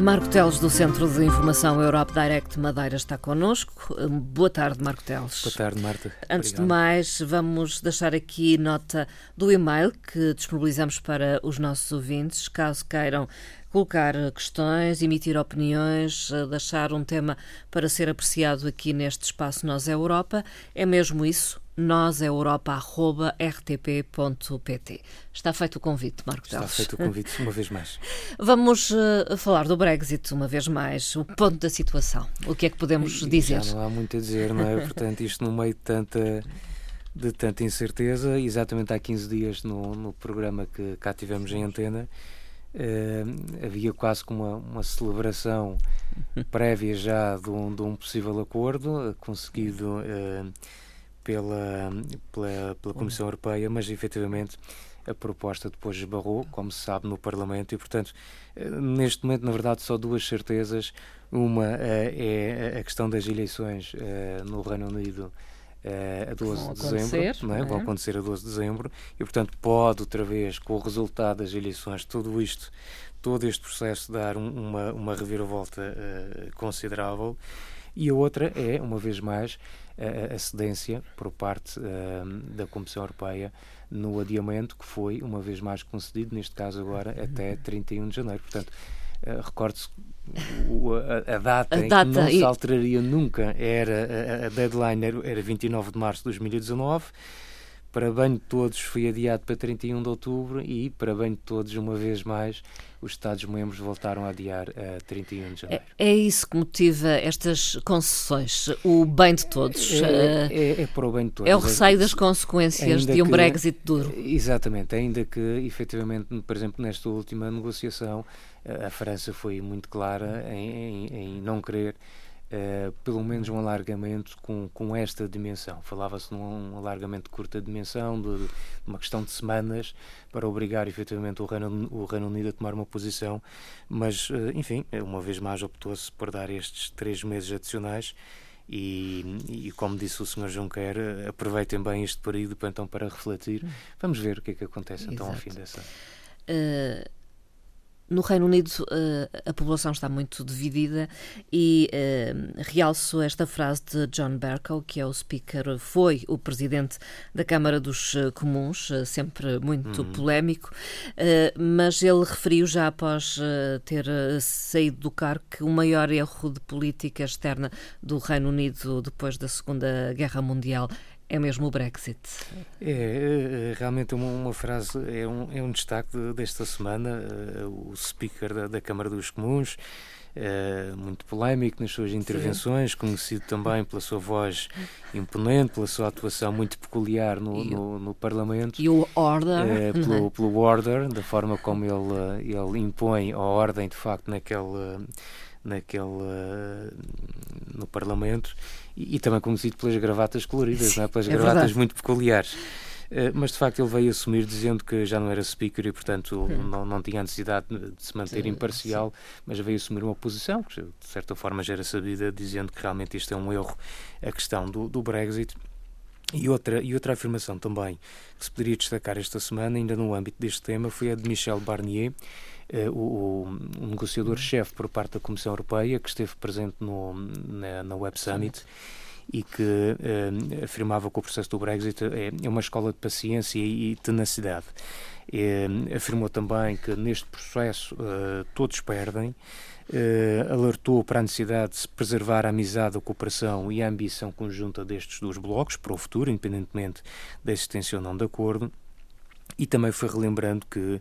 Marco Teles, do Centro de Informação Europe Direct Madeira, está connosco. Boa tarde, Marco Teles. Boa tarde, Marta. Antes Obrigado. de mais, vamos deixar aqui nota do e-mail que disponibilizamos para os nossos ouvintes, caso queiram colocar questões, emitir opiniões, eh, deixar um tema para ser apreciado aqui neste espaço Nós é Europa. É mesmo isso, noseuropa.rtp.pt. Está feito o convite, Marco Está Teles. feito o convite uma vez mais. Vamos uh, falar do Brexit uma vez mais, o ponto da situação. O que é que podemos E dizer? Já não há muito a dizer, não é? Portanto, isto no meio de tanta, de tanta incerteza, exatamente há 15 dias no, no programa que cá tivemos em antena, eh, havia quase como uma, uma celebração prévia já de um, de um possível acordo eh, conseguido eh, pela, pela, pela Comissão Europeia, mas efetivamente a proposta depois esbarrou, como se sabe, no Parlamento e, portanto, eh, neste momento, na verdade, só duas certezas. Uma eh, é a questão das eleições eh, no Reino Unido a 12 Vão de dezembro, não é? é? vão acontecer a 12 de dezembro e, portanto, pode outra vez, com o resultado das eleições, tudo isto, todo este processo dar um- uma, uma reviravolta eh, considerável. E a outra é, uma vez mais, a, cedência por parte eh, da Comissão Europeia no adiamento que foi, uma vez mais, concedido, neste caso agora, até 31 de janeiro. Portanto, eh, recorde-se o- a, a data A em data que não se alteraria nunca era a, a deadline era, era 29 de março de 2019 para bem de todos foi adiado para 31 de outubro e para bem de todos uma vez mais os Estados-membros voltaram a adiar a 31 de janeiro. É, é isso que motiva estas concessões, o bem de todos. É, eh, é- é para o bem de todos. É o receio das consequências Ainda de um que- Brexit duro. Exatamente, ainda que efetivamente, por exemplo, nesta última negociação, a a França foi muito clara em, em- em não querer eh, pelo menos um alargamento com, com esta dimensão. Falava-se num alargamento de curta dimensão, de, de uma questão de semanas, para obrigar efetivamente o Reino, o Reino Unido a tomar uma posição, mas, eh, enfim, uma vez mais optou-se por dar estes três meses adicionais. E, e como disse o Sr. Juncker, aproveitem bem este período para, então para refletir. Vamos ver o que é que acontece então ao Exato. fim dessa. Eh, no Reino Unido eh, a população está muito dividida e eh, realço esta frase de John Bercow, que é o speaker, foi o presidente da Câmara dos eh, Comuns, sempre muito polémico, eh, mas ele referiu já após ter saído do cargo que o maior erro de política externa do Reino Unido depois da Segunda Guerra Mundial é mesmo o Brexit. É, é, realmente uma, uma frase, é um, é um destaque de- desta semana. eh, o speaker da, da Câmara dos Comuns, eh, muito polémico nas suas intervenções, conhecido também pela sua voz imponente, pela sua atuação muito peculiar no, E- no, no Parlamento. E o order, é? pelo, pelo order, da forma como ele, ele impõe a ordem de facto naquele, naquele eh, no Parlamento e, e também conhecido pelas gravatas coloridas, não é? pelas é gravatas verdade. muito peculiares. Eh, mas de facto ele veio assumir dizendo que já não era speaker e portanto não, não tinha necessidade de se manter Sim, imparcial, mas veio assumir uma posição que de certa forma já era sabida, dizendo que realmente isto é um erro, a questão do, do Brexit. E outra, e outra afirmação também que se poderia destacar esta semana, ainda no âmbito deste tema, foi a de Michel Barnier, o, o- o negociador-chefe por parte da Comissão Europeia, que esteve presente no, na, na Web Summit e que eh, afirmava que o processo do Brexit é, é uma escola de paciência e tenacidade. Eh, afirmou também que neste processo eh, todos perdem, eh, alertou para a necessidade de se preservar a amizade, a cooperação e a ambição conjunta destes dois blocos para o futuro, independentemente da existência ou não de acordo. E também foi relembrando que eh,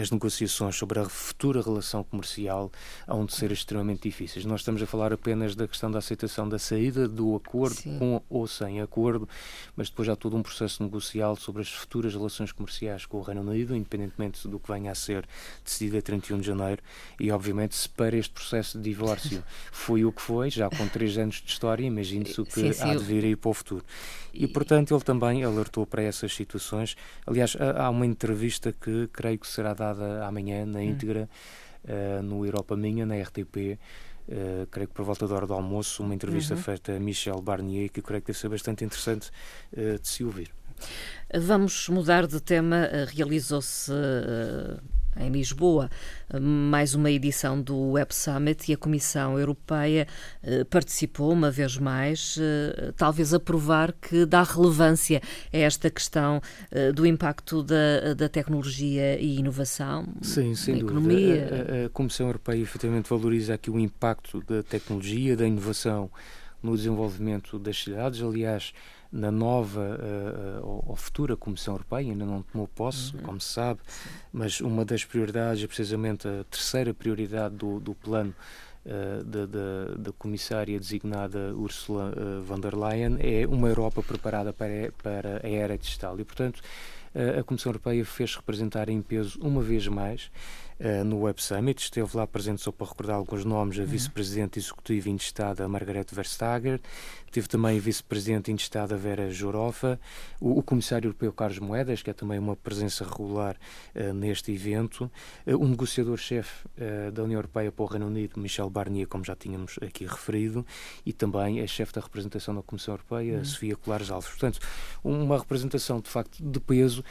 as negociações sobre a futura relação comercial hão de ser extremamente difíceis. Nós estamos a falar apenas da questão da aceitação da saída do acordo, Sim. com ou sem acordo, mas depois há todo um processo negocial sobre as futuras relações comerciais com o Reino Unido, independentemente do que venha a ser decidido a 31 de janeiro. E, obviamente, se para este processo de divórcio foi o que foi, já com três anos de história, imagine-se o que Sim, sim, há de vir aí para o futuro. E, portanto, ele também alertou para essas situações. Aliás, há uma entrevista que creio que será dada amanhã Hum. na íntegra eh, no Europa Minha, na RTP, uh, creio que por volta da hora do almoço, uma entrevista uhum. feita a Michel Barnier, que eu creio que deve ser bastante interessante uh, de se ouvir. Vamos mudar de tema. Realizou-se em Lisboa, mais uma edição do Web Summit e a Comissão Europeia eh, participou uma vez mais, eh, talvez a provar que dá relevância a esta questão eh, do impacto da, da tecnologia e inovação Sim, sem na dúvida. economia. A, a Comissão Europeia efetivamente valoriza aqui o impacto da tecnologia, da inovação no desenvolvimento das cidades. Aliás, na nova uh, ou, futura Comissão Europeia, ainda não tomou posse, uhum. como se sabe, mas uma das prioridades, precisamente a terceira prioridade do, do plano uh, da, da, da, comissária designada Ursula uh, von der Leyen, é uma Europa preparada para, para a era digital. E, portanto, a Comissão Europeia fez representar em peso uma vez mais no Web Summit. Esteve lá presente, só para recordar alguns nomes, a uhum. vice-presidente executiva intestada Margaret Verstager, teve também a vice-presidente intestada Vera Jourofa, o, o, comissário europeu Carlos Moedas, que é também uma presença regular uh, neste evento, uh, o negociador-chefe da União Europeia para o Reino Unido, Michel Barnier, como já tínhamos aqui referido, e também a chefe da representação da Comissão Europeia, uhum. Sofia Colares Alves. Portanto, uma representação de facto de peso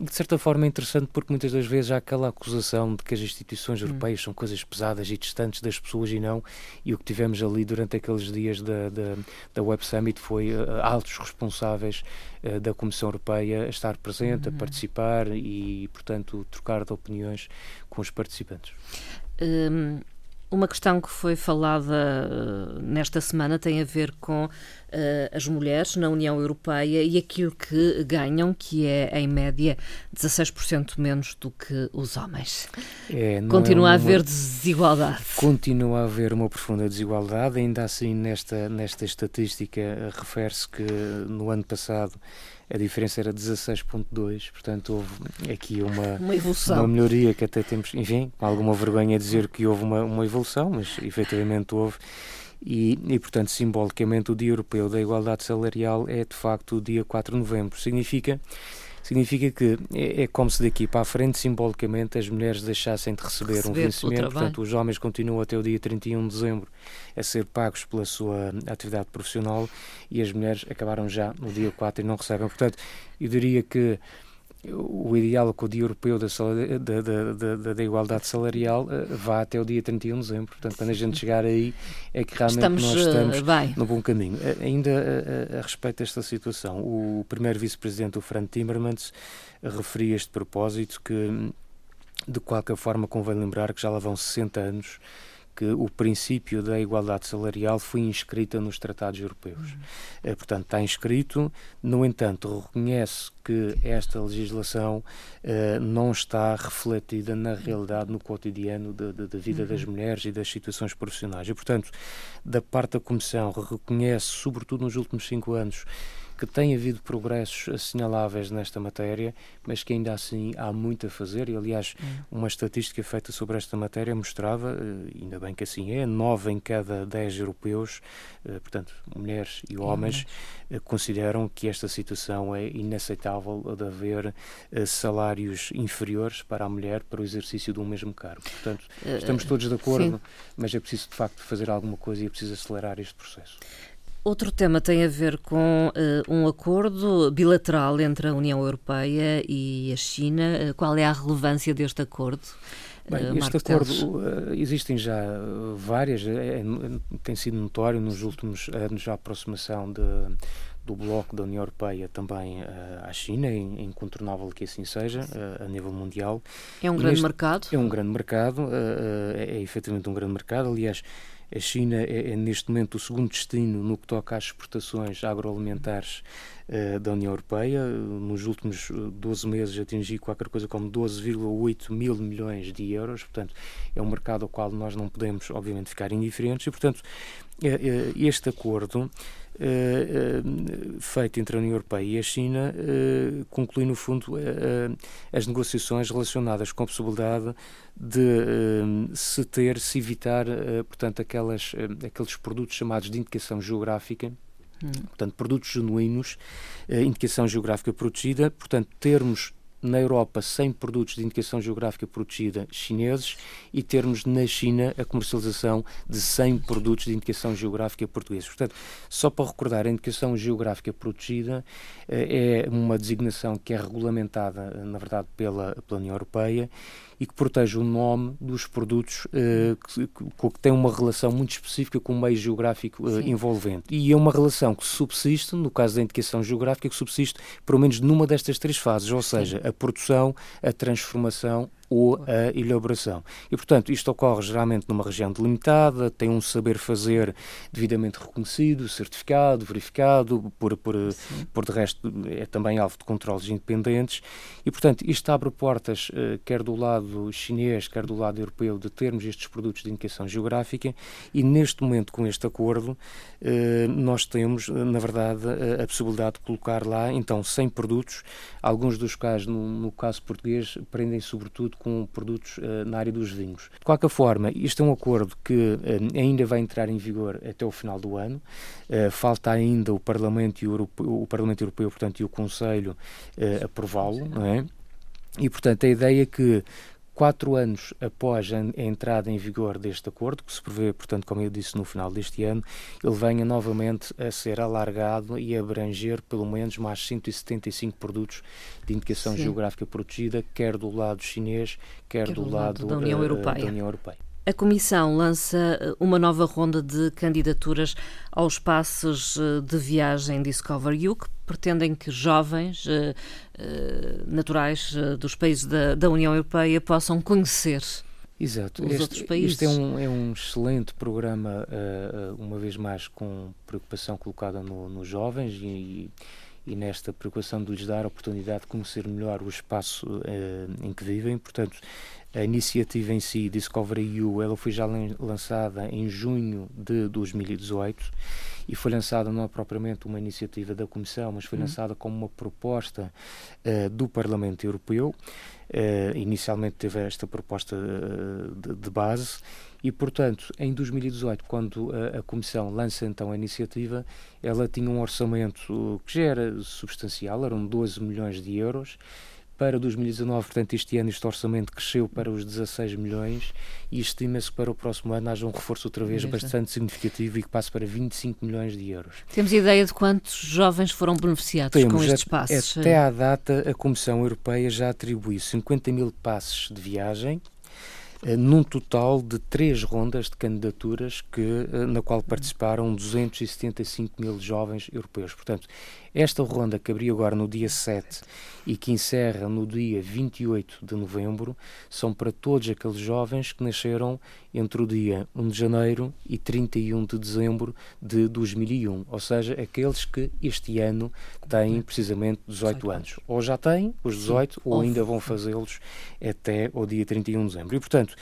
de certa forma é interessante porque muitas das vezes há aquela acusação de que as instituições hum. europeias hum. são coisas pesadas e distantes das pessoas e não, e o que tivemos ali durante aqueles dias da, da, da Web Summit foi uh, altos responsáveis uh, da Comissão Europeia a estar presente, a uhum. participar e, portanto, trocar de opiniões com os participantes. Um uma questão que foi falada uh, nesta semana tem a ver com uh, as mulheres na União Europeia e aquilo que ganham, que é, em média, 16% menos do que os homens. É, Continua é uma... a haver desigualdade. Continua a haver uma profunda desigualdade, ainda assim, nesta, nesta estatística, uh, refere-se que no ano passado a diferença era 16.2, portanto houve aqui uma, uma, evolução. uma melhoria que até temos, enfim, com alguma vergonha dizer que houve uma, uma evolução, mas efetivamente houve. E, e, portanto, simbolicamente, o Dia Europeu da Igualdade Salarial é de facto o dia 4 de novembro. Significa significa que é, é, como se daqui para a frente, simbolicamente, as mulheres deixassem de receber, receber um vencimento. Portanto, os homens continuam até o dia 31 de dezembro a ser pagos pela sua atividade profissional e as mulheres acabaram já no dia 4 e não recebem. Portanto, eu diria que o ideal é que o Dia Europeu da, da, da, da Igualdade Salarial uh, vá até o dia 31 de dezembro. Portanto, quando a gente chegar aí, é que realmente estamos, nós estamos uh, no bom caminho. Uh, ainda a, a, respeito desta situação, o primeiro vice-presidente, o Frank Timmermans, referia este propósito que, de qualquer forma, convém lembrar que já lá vão 60 anos que o princípio da igualdade salarial foi inscrita nos tratados europeus. Uhum. Portanto, está inscrito, no entanto, reconhece que esta legislação uh, não está refletida na realidade, no cotidiano da vida uhum. das mulheres e das situações profissionais. E, portanto, da parte da Comissão, reconhece, sobretudo nos últimos cinco anos, que tem havido progressos assinaláveis nesta matéria, mas que ainda assim há muito a fazer. E, aliás, hum. uma estatística feita sobre esta matéria mostrava, eh, ainda bem que assim é, nove em cada dez europeus, eh, portanto, mulheres e homens, uhum. consideram que esta situação é inaceitável de haver salários inferiores para a mulher para o exercício do mesmo cargo. Portanto, estamos todos de acordo, Sim. mas é preciso de facto fazer alguma coisa e é preciso acelerar este processo. Outro tema tem a ver com uh, um acordo bilateral entre a União Europeia e a China. Uh, qual é a relevância deste acordo? Bem, uh, este acordo, existem já várias, é, é, tem sido notório nos últimos anos a aproximação de, do bloco da União Europeia também à China, é incontornável que assim seja, a nível mundial. É um grande mercado? É um grande mercado, é, é efetivamente um grande mercado, aliás a China é, é, neste momento o segundo destino no que toca às exportações agroalimentares uh, da União Europeia. Nos últimos 12 eh, meses atingiu qualquer coisa como 12,8 mil milhões de euros. Portanto, é um mercado ao qual nós não podemos, obviamente, ficar indiferentes. E, portanto, este acordo feito entre a União Europeia e a China uh, conclui, no fundo, as negociações relacionadas com a possibilidade de se ter, se evitar, portanto, aquelas, aqueles produtos chamados de indicação geográfica, hum. portanto, produtos genuínos, indicação geográfica protegida, portanto, termos na Europa 100 produtos de indicação geográfica protegida chineses e termos na China a comercialização de 100 produtos de indicação geográfica portugueses. Portanto, só para recordar, a indicação geográfica protegida eh, é uma designação que é regulamentada, na verdade, pela, pela União Europeia e que protege o nome dos produtos uh, que, que, que tem uma relação muito específica com o meio geográfico uh, envolvente. E é uma relação que subsiste, no caso da indicação geográfica, que subsiste pelo menos numa destas três fases, ou seja, a produção, a transformação ou a elaboração. E, portanto, isto ocorre geralmente numa região delimitada, tem um saber fazer devidamente reconhecido, certificado, verificado, por, por, por de resto é também alvo de controles independentes. E, portanto, isto abre portas, eh, quer do lado chinês, quer do lado europeu, de termos estes produtos de indicação geográfica. E, neste momento, com este acordo, eh, nós temos, na verdade, a possibilidade de colocar lá, então, 100 produtos, alguns dos quais, no, no caso português, prendem sobretudo com produtos uh, na área dos vinhos. De qualquer forma, isto é um acordo que uh, ainda vai entrar em vigor até o final do ano. Uh, falta ainda o Parlamento, Europeu, o Parlamento Europeu portanto, e o Conselho aprová-lo, não é? E, portanto, a ideia é que quatro anos após a entrada em vigor deste acordo, que se prevê, portanto, como eu disse, no final deste ano, ele venha novamente a ser alargado e abranger pelo menos mais 175 produtos de indicação Sim. geográfica protegida, quer do lado chinês, quer, quer do, do, lado, da União, uh, da União Europeia. A Comissão lança eh, uma nova ronda de candidaturas aos passos eh, de viagem Discover You, que pretendem que jovens uh, naturais dos países da, da, União Europeia possam conhecer Exato. os este, outros países. Este é um, é um excelente programa, uma vez mais com preocupação colocada no, nos jovens e, e nesta preocupação de lhes dar a oportunidade de conhecer melhor o espaço em que vivem. Portanto, a iniciativa em si, Discovery U, ela foi já lançada em junho de 2018 e foi lançada não é propriamente uma iniciativa da Comissão, mas foi uhum. lançada como uma proposta uh, do Parlamento Europeu. Uh, inicialmente teve esta proposta uh, de, de, base e, portanto, em 2018, quando a, a, Comissão lança então a iniciativa, ela tinha um orçamento que já era substancial, eram 12 milhões de euros, para 2019, portanto, este ano este orçamento cresceu para os 16 milhões e estima-se que para o próximo ano haja um reforço outra vez bastante significativo e que passe para 25 milhões de euros. Temos ideia de quantos jovens foram beneficiados Temos, com estes passos? Até à data, a Comissão Europeia já atribuiu 50 mil passos de viagem eh, num total de três rondas de candidaturas que, eh, na qual participaram 275 mil jovens europeus. Portanto, esta ronda que abriu agora no dia 7 e que encerra no dia 28 de novembro são para todos aqueles jovens que nasceram entre o dia 1 de janeiro e 31 de dezembro de 2001, ou seja, aqueles que este ano têm precisamente 18 anos. Ou já têm os 18 ou ainda vão fazê-los até o dia 31 de dezembro. E, portanto,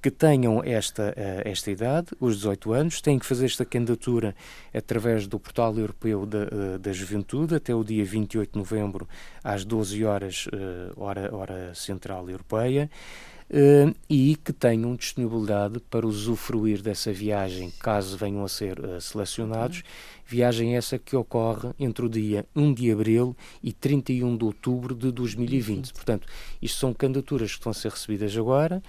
que tenham esta, uh, esta idade, os 18 anos, têm que fazer esta candidatura através do Portal Europeu da, uh, da Juventude até o dia 28 de novembro, às 12 horas, uh, hora, hora central europeia. Uh, e que tenham disponibilidade para usufruir dessa viagem, caso venham a ser uh, selecionados, Viagem essa que ocorre entre o dia 1 de abril e 31 de outubro de 2020. Portanto, isto são candidaturas que estão a ser recebidas agora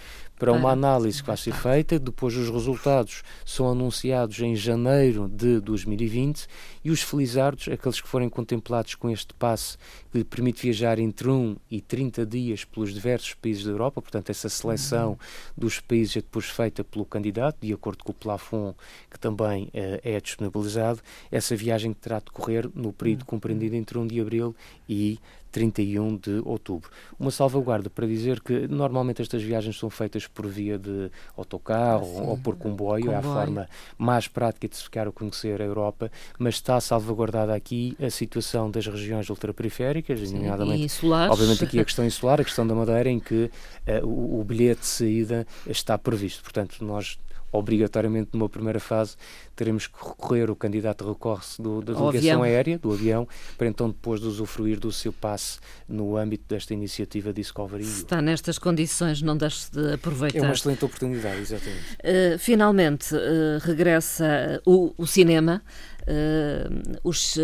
para uma análise que vai ser feita, depois os resultados são anunciados em janeiro de 2020 e os felizardos, aqueles que forem contemplados com este passe que permite viajar entre 1 e 30 dias pelos diversos países da Europa, portanto, essa seleção dos países é depois feita pelo candidato, de acordo com o plafond que também uh, é disponibilizado, essa viagem terá de decorrer no período compreendido entre 1 de abril e 31 de outubro. Uma salvaguarda para dizer que normalmente estas viagens são feitas por via de autocarro Sim. ou por comboio, comboio, é a forma mais prática de se ficar a conhecer a Europa, mas está salvaguardada aqui a situação das regiões ultraperiféricas, nomeadamente, obviamente aqui a questão insular, a questão da Madeira, em que uh, o, o bilhete de saída está previsto. Portanto, nós obrigatoriamente numa primeira fase teremos que recorrer, o candidato recorre-se da delegação aérea, do avião, para então depois de usufruir do seu passe no âmbito desta iniciativa Discovery. Se está nestas condições, não deixe de aproveitar. É uma excelente oportunidade, exatamente. Uh, finalmente, uh, regressa o, o cinema os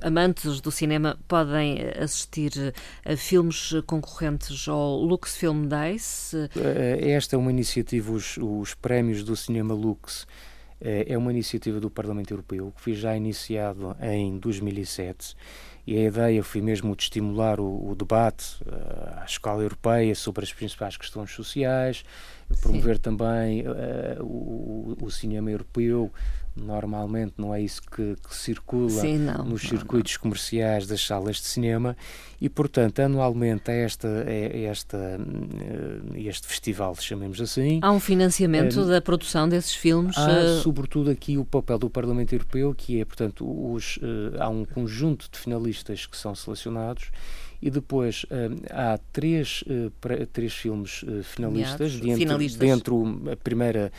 amantes do cinema podem assistir a filmes concorrentes ao Lux Film Days. Esta é uma iniciativa, os, os prémios do cinema Lux é uma iniciativa do Parlamento Europeu que foi já iniciado em 2007 e a ideia foi mesmo de estimular o, o debate uh, à escala europeia sobre as principais questões sociais, promover Sim. também uh, o, o, cinema europeu. Normalmente não é isso que, que circula Sim, não, nos não, circuitos não. comerciais das salas de cinema e, portanto, anualmente é esta, é esta, eh, este festival, chamemos assim. Há um financiamento da produção desses filmes? Há, sobretudo, aqui o papel do Parlamento Europeu, que é, portanto, os, há um conjunto de finalistas que são selecionados e depois uh, há três, uh, três filmes uh, finalistas, dentro, finalistas. dentro a primeira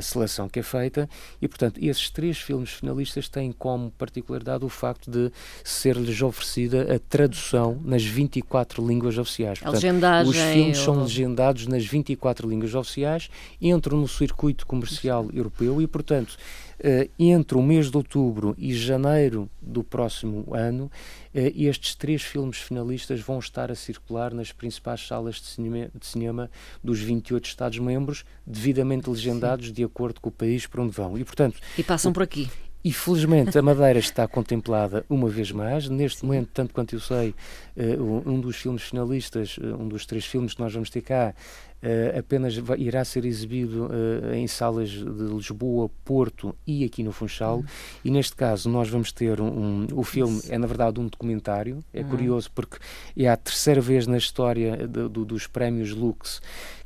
seleção que é feita e, portanto, esses três filmes finalistas têm como particularidade o facto de ser-lhes oferecida a tradução nas 24 línguas oficiais. Portanto, os filmes são legendados nas 24 línguas oficiais, entram no circuito comercial europeu e, portanto, Uh, entre o mês de outubro e janeiro do próximo ano, uh, estes três filmes finalistas vão estar a circular nas principais salas de cinema, de cinema dos 28 Estados-membros, devidamente legendados. De acordo com o país para onde vão. E, portanto, e passam por aqui. E felizmente a Madeira está contemplada uma vez mais. Neste Sim. momento, tanto quanto eu sei, uh, um dos filmes finalistas, um dos três filmes que nós vamos ter cá, Uh, apenas irá ser exibido em salas de Lisboa, Porto e aqui no Funchal. Uhum. E neste caso nós vamos ter um, um o filme Isso. é na verdade um documentário. É uhum. curioso porque é a terceira vez na história de, de, dos prémios Lux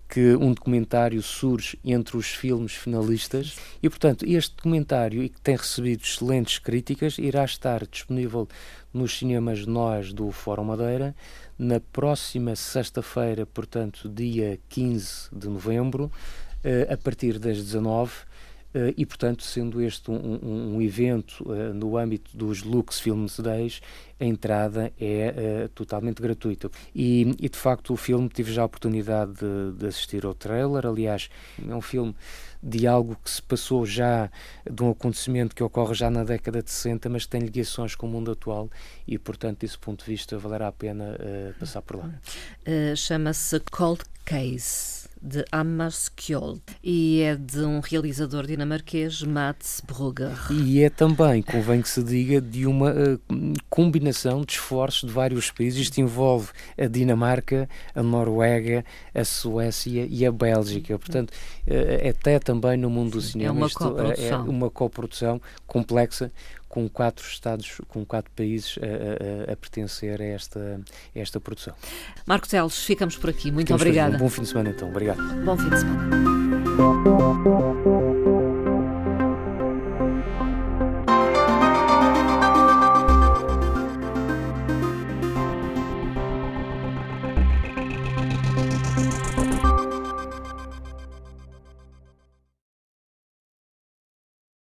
que um documentário surge entre os filmes finalistas. E, portanto, este documentário, e que tem recebido excelentes críticas, irá estar disponível nos cinemas Nós do Fórum Madeira na próxima sexta-feira, portanto, dia 15 de novembro, eh, a partir das 19 Uh, e, portanto, sendo este um, um, um evento uh, no âmbito dos Lux Films Days, a entrada é uh, totalmente gratuita. E, e, de facto, o filme tive já a oportunidade de, de, assistir ao trailer. Aliás, é um filme de algo que se passou já, de um acontecimento que ocorre já na década de 60, mas tem ligações com o mundo atual e, portanto, desse ponto de vista, valerá a pena passar por lá. Chama-se Cold Case de Amas Kjold e é de um realizador dinamarquês, Mats Brugger. E é também, convém que se diga, de uma uh, combinação de esforços de vários países. Isto envolve a Dinamarca, a Noruega, a Suécia e a Bélgica. Portanto, uh, até também no mundo do cinema. É uma coprodução. É uma coprodução complexa com quatro estados, com quatro países a, a, a pertencer a esta, a esta produção. Marco Teles, ficamos por aqui. Muito ficamos obrigada. Um bom fim de semana então. Obrigado. Bom fim de semana.